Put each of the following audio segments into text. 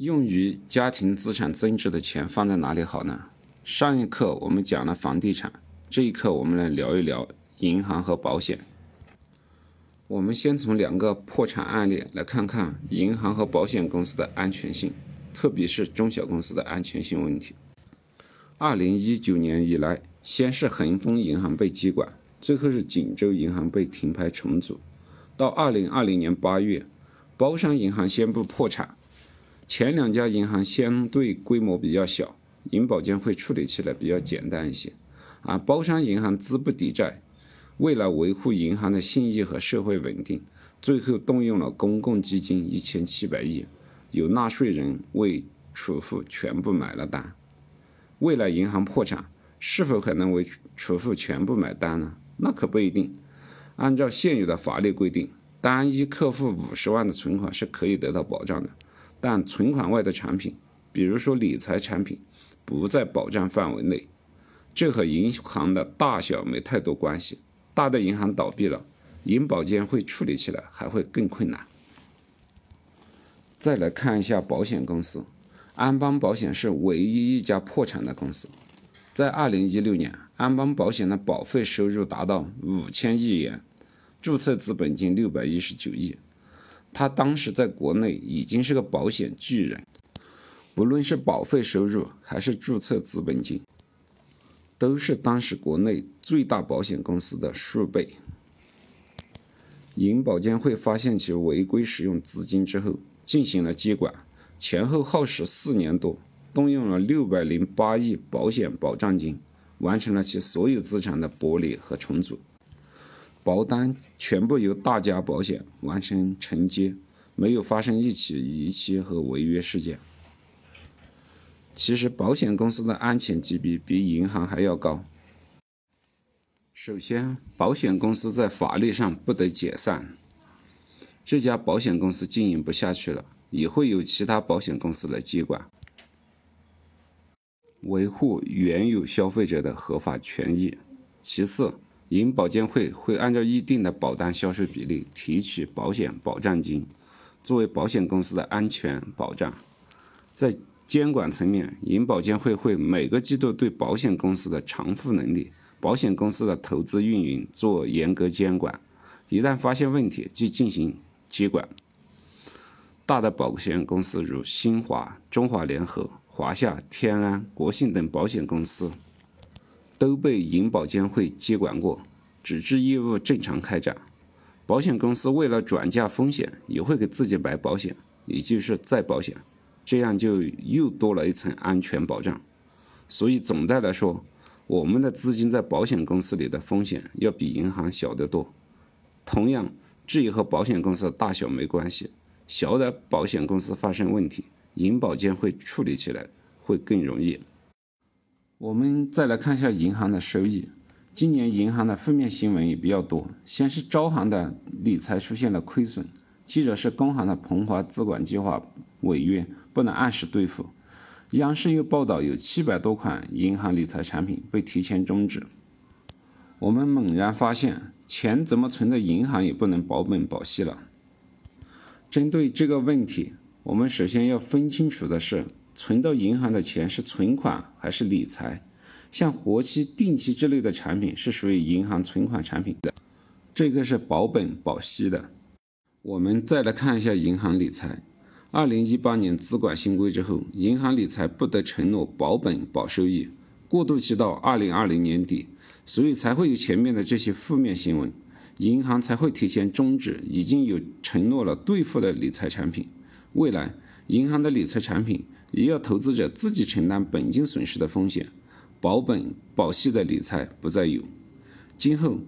用于家庭资产增值的钱放在哪里好呢？上一课我们讲了房地产，这一课我们来聊一聊银行和保险。我们先从两个破产案例来看看银行和保险公司的安全性，特别是中小公司的安全性问题。二零一九年以来，先是恒丰银行被接管，最后是锦州银行被停牌重组。到二零二零年八月，包商银行宣布破产。前两家银行相对规模比较小，银保监会处理起来比较简单一些，而包商银行资不抵债。为了维护银行的信誉和社会稳定，最后动用了公共基金一千七百亿，有纳税人为储户全部买了单。未来银行破产，是否可能为储户全部买单呢？那可不一定。按照现有的法律规定，单一客户五十万的存款是可以得到保障的，但存款外的产品，比如说理财产品，不在保障范围内。这和银行的大小没太多关系。大的银行倒闭了，银保监会处理起来还会更困难。再来看一下保险公司，安邦保险是唯一一家破产的公司。在二零一六年，安邦保险的保费收入达到五千亿元，注册资本金六百一十九亿。他当时在国内已经是个保险巨人，不论是保费收入还是注册资本金。都是当时国内最大保险公司的数倍。银保监会发现其违规使用资金之后，进行了接管，前后耗时四年多，动用了六百零八亿保险保障金，完成了其所有资产的剥离和重组。保单全部由大家保险完成承接，没有发生一起逾期和违约事件。其实，保险公司的安全级别比银行还要高。首先，保险公司在法律上不得解散。这家保险公司经营不下去了，也会有其他保险公司来接管，维护原有消费者的合法权益。其次，银保监会会按照一定的保单销售比例提取保险保障金，作为保险公司的安全保障。在监管层面，银保监会会每个季度对保险公司的偿付能力、保险公司的投资运营做严格监管，一旦发现问题即进行接管。大的保险公司如新华、中华联合、华夏、天安、国信等保险公司，都被银保监会接管过，纸质业务正常开展。保险公司为了转嫁风险，也会给自己买保险，也就是再保险。这样就又多了一层安全保障，所以总的来说，我们的资金在保险公司里的风险要比银行小得多。同样，这也和保险公司大小没关系，小的保险公司发生问题，银保监会处理起来会更容易。我们再来看一下银行的收益，今年银行的负面新闻也比较多，先是招行的理财出现了亏损，接着是工行的鹏华资管计划违约。不能按时兑付，央视又报道有七百多款银行理财产品被提前终止。我们猛然发现，钱怎么存在银行也不能保本保息了。针对这个问题，我们首先要分清楚的是，存到银行的钱是存款还是理财。像活期、定期之类的产品是属于银行存款产品的，这个是保本保息的。我们再来看一下银行理财。二零一八年资管新规之后，银行理财不得承诺保本保收益，过渡期到二零二零年底，所以才会有前面的这些负面新闻，银行才会提前终止已经有承诺了兑付的理财产品。未来，银行的理财产品也要投资者自己承担本金损失的风险，保本保息的理财不再有。今后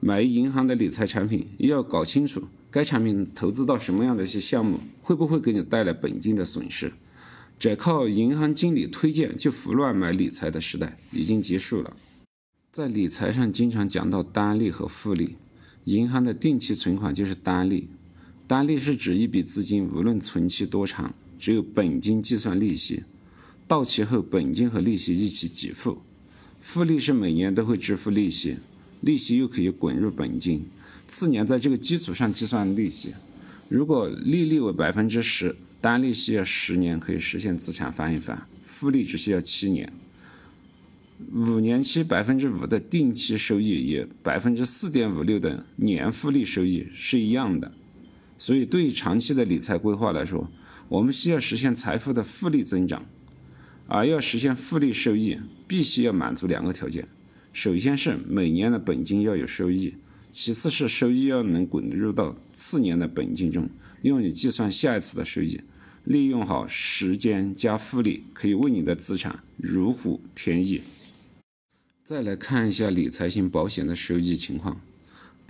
买银行的理财产品，也要搞清楚。该产品投资到什么样的一些项目，会不会给你带来本金的损失？只靠银行经理推荐就胡乱买理财的时代已经结束了。在理财上经常讲到单利和复利，银行的定期存款就是单利。单利是指一笔资金无论存期多长，只有本金计算利息，到期后本金和利息一起给付。复利是每年都会支付利息，利息又可以滚入本金。次年在这个基础上计算利息，如果利率为百分之十，单利息要十年可以实现资产翻一番，复利只需要七年。五年期百分之五的定期收益与百分之四点五六的年复利收益是一样的，所以对于长期的理财规划来说，我们需要实现财富的复利增长，而要实现复利收益，必须要满足两个条件：首先是每年的本金要有收益，其次是收益要能滚入到次年的本金中，用于计算下一次的收益。利用好时间加复利，可以为你的资产如虎添翼。再来看一下理财型保险的收益情况。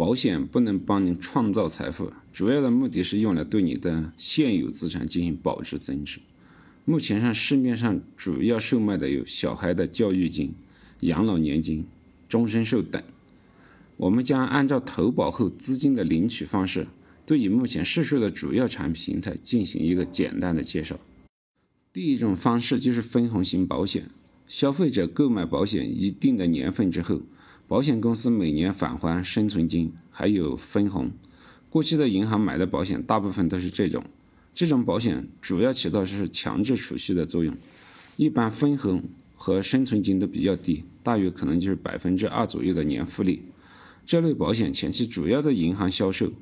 保险不能帮你创造财富，主要的目的是用来对你的现有资产进行保值增值。目前上市面上主要售卖的有小孩的教育金、养老年金、终身寿等。我们将按照投保后资金的领取方式，对于目前市售的主要产品形态进行一个简单的介绍。第一种方式就是分红型保险。消费者购买保险一定的年份之后，保险公司每年返还生存金，还有分红。过去的银行买的保险大部分都是这种，这种保险主要起到是强制储蓄的作用，一般分红和生存金都比较低，大约可能就是百分之二左右的年复利。这类保险前期主要在银行销售，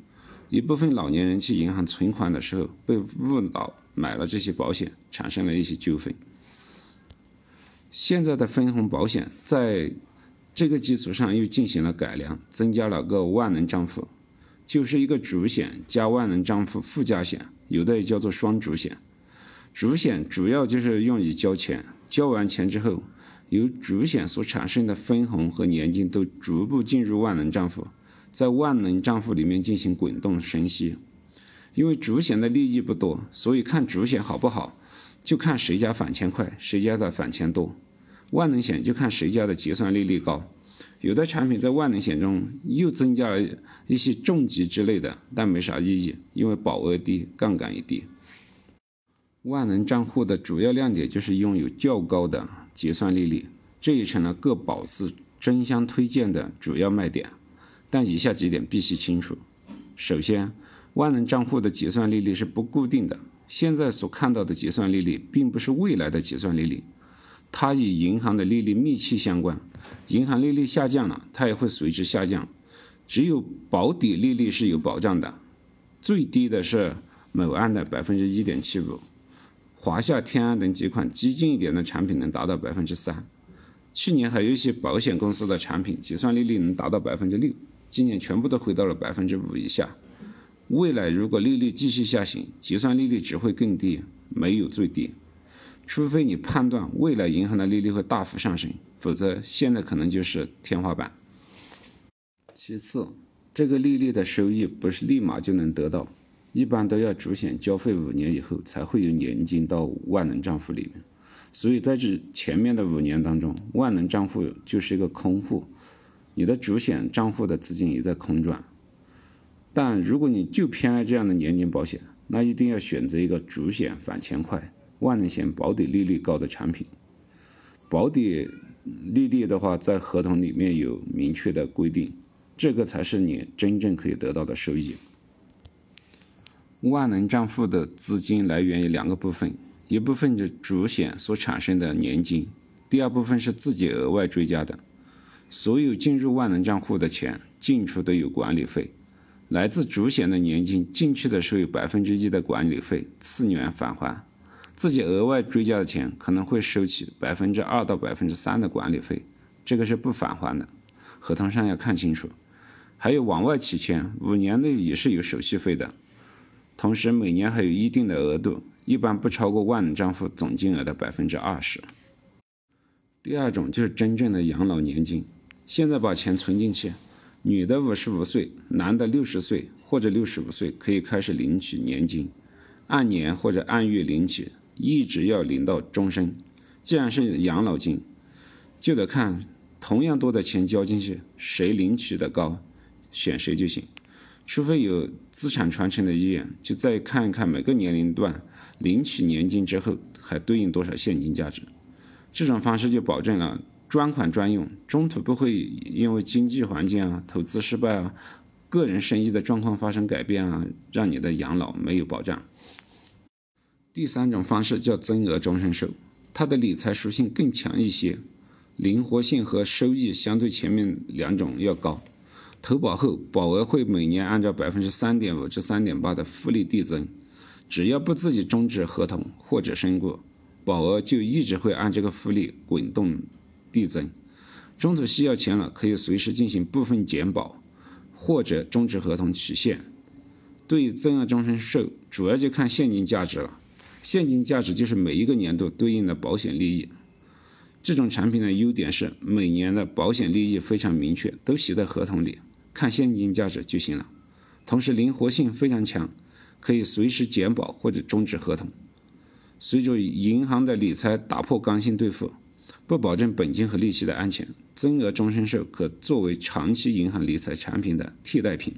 一部分老年人去银行存款的时候被误导买了这些保险，产生了一些纠纷。现在的分红保险在这个基础上又进行了改良，增加了个万能账户，就是一个主险加万能账户附加险，有的也叫做双主险。主险主要就是用于交钱，交完钱之后，由主险所产生的分红和年金都逐步进入万能账户，在万能账户里面进行滚动生息。因为主险的利益不多，所以看主险好不好。就看谁家返钱快，谁家的返钱多。万能险就看谁家的结算利率高。有的产品在万能险中又增加了一些重疾之类的，但没啥意义，因为保额低，杠杆也低。万能账户的主要亮点就是拥有较高的结算利率，这也成了各保司争相推荐的主要卖点。但以下几点必须清楚：首先，万能账户的结算利率是不固定的。现在所看到的结算利率，并不是未来的结算利率，它与银行的利率密切相关。银行利率下降了，它也会随之下降。只有保底利率是有保障的，最低的是某安的百分之一点七五，华夏、天安等几款激进一点的产品能达到百分之三。去年还有一些保险公司的产品结算利率能达到百分之六，今年全部都回到了百分之五以下。未来如果利率继续下行，结算利率只会更低，没有最低。除非你判断未来银行的利率会大幅上升，否则现在可能就是天花板。其次，这个利率的收益不是立马就能得到，一般都要主险交费五年以后才会有年金到万能账户里面。所以在这前面的五年当中，万能账户就是一个空户，你的主险账户的资金也在空转。但如果你就偏爱这样的年金保险，那一定要选择一个主险返钱快、万能险保底利率高的产品。保底利率的话，在合同里面有明确的规定，这个才是你真正可以得到的收益。万能账户的资金来源于两个部分，一部分是主险所产生的年金，第二部分是自己额外追加的。所有进入万能账户的钱，进出都有管理费。来自主险的年金进去的时候有百分之一的管理费，次年返还；自己额外追加的钱可能会收取百分之二到百分之三的管理费，这个是不返还的，合同上要看清楚。还有往外取钱，五年内也是有手续费的，同时每年还有一定的额度，一般不超过万能账户总金额的百分之二十。第二种就是真正的养老年金，现在把钱存进去。女的五十五岁，男的六十岁或者六十五岁可以开始领取年金，按年或者按月领取，一直要领到终身。既然是养老金，就得看同样多的钱交进去，谁领取的高，选谁就行。除非有资产传承的意愿，就再看一看每个年龄段领取年金之后还对应多少现金价值。这种方式就保证了。专款专用，中途不会因为经济环境啊、投资失败啊、个人生意的状况发生改变啊，让你的养老没有保障。第三种方式叫增额终身寿，它的理财属性更强一些，灵活性和收益相对前面两种要高。投保后，保额会每年按照百分之三点五至三点八的复利递增，只要不自己终止合同或者身故，保额就一直会按这个复利滚动递增。中途需要钱了，可以随时进行部分减保，或者终止合同取现。对于增额终身寿，主要就看现金价值了。现金价值就是每一个年度对应的保险利益。这种产品的优点是每年的保险利益非常明确，都写在合同里，看现金价值就行了。同时灵活性非常强，可以随时减保或者终止合同。随着银行的理财打破刚性兑付，不保证本金和利息的安全，增额终身寿可作为长期银行理财产品的替代品。